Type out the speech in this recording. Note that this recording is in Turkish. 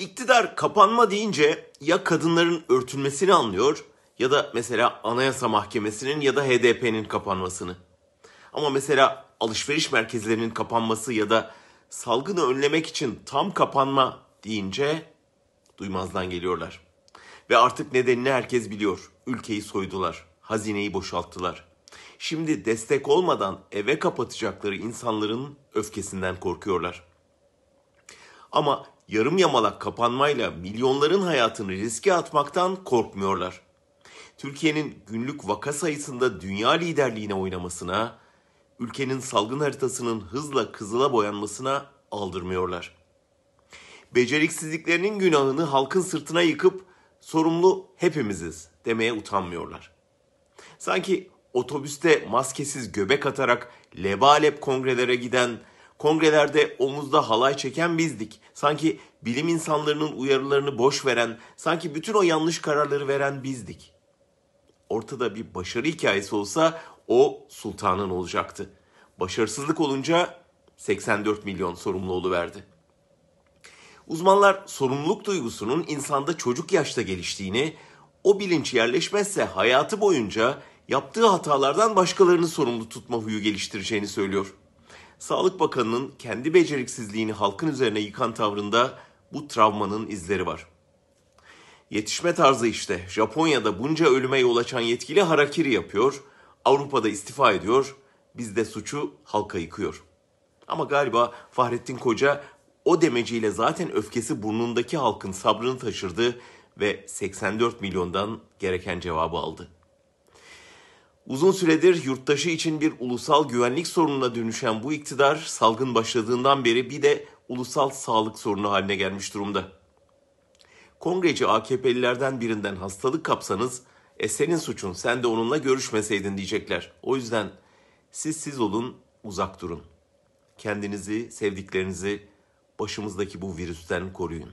İktidar kapanma deyince ya kadınların örtülmesini anlıyor ya da mesela Anayasa Mahkemesi'nin ya da HDP'nin kapanmasını. Ama mesela alışveriş merkezlerinin kapanması ya da salgını önlemek için tam kapanma deyince duymazdan geliyorlar. Ve artık nedenini herkes biliyor. Ülkeyi soydular, hazineyi boşalttılar. Şimdi destek olmadan eve kapatacakları insanların öfkesinden korkuyorlar. Ama yarım yamalak kapanmayla milyonların hayatını riske atmaktan korkmuyorlar. Türkiye'nin günlük vaka sayısında dünya liderliğine oynamasına, ülkenin salgın haritasının hızla kızıla boyanmasına aldırmıyorlar. Beceriksizliklerinin günahını halkın sırtına yıkıp sorumlu hepimiziz demeye utanmıyorlar. Sanki otobüste maskesiz göbek atarak lebalep kongrelere giden, kongrelerde omuzda halay çeken bizdik. Sanki bilim insanlarının uyarılarını boş veren, sanki bütün o yanlış kararları veren bizdik. Ortada bir başarı hikayesi olsa o sultanın olacaktı. Başarısızlık olunca 84 milyon sorumlu verdi. Uzmanlar sorumluluk duygusunun insanda çocuk yaşta geliştiğini, o bilinç yerleşmezse hayatı boyunca yaptığı hatalardan başkalarını sorumlu tutma huyu geliştireceğini söylüyor. Sağlık Bakanı'nın kendi beceriksizliğini halkın üzerine yıkan tavrında bu travmanın izleri var. Yetişme tarzı işte. Japonya'da bunca ölüme yol açan yetkili harakiri yapıyor. Avrupa'da istifa ediyor. Bizde suçu halka yıkıyor. Ama galiba Fahrettin Koca o demeciyle zaten öfkesi burnundaki halkın sabrını taşırdı ve 84 milyondan gereken cevabı aldı. Uzun süredir yurttaşı için bir ulusal güvenlik sorununa dönüşen bu iktidar salgın başladığından beri bir de ulusal sağlık sorunu haline gelmiş durumda. Kongreci AKP'lilerden birinden hastalık kapsanız e senin suçun sen de onunla görüşmeseydin diyecekler. O yüzden siz siz olun uzak durun. Kendinizi, sevdiklerinizi başımızdaki bu virüsten koruyun.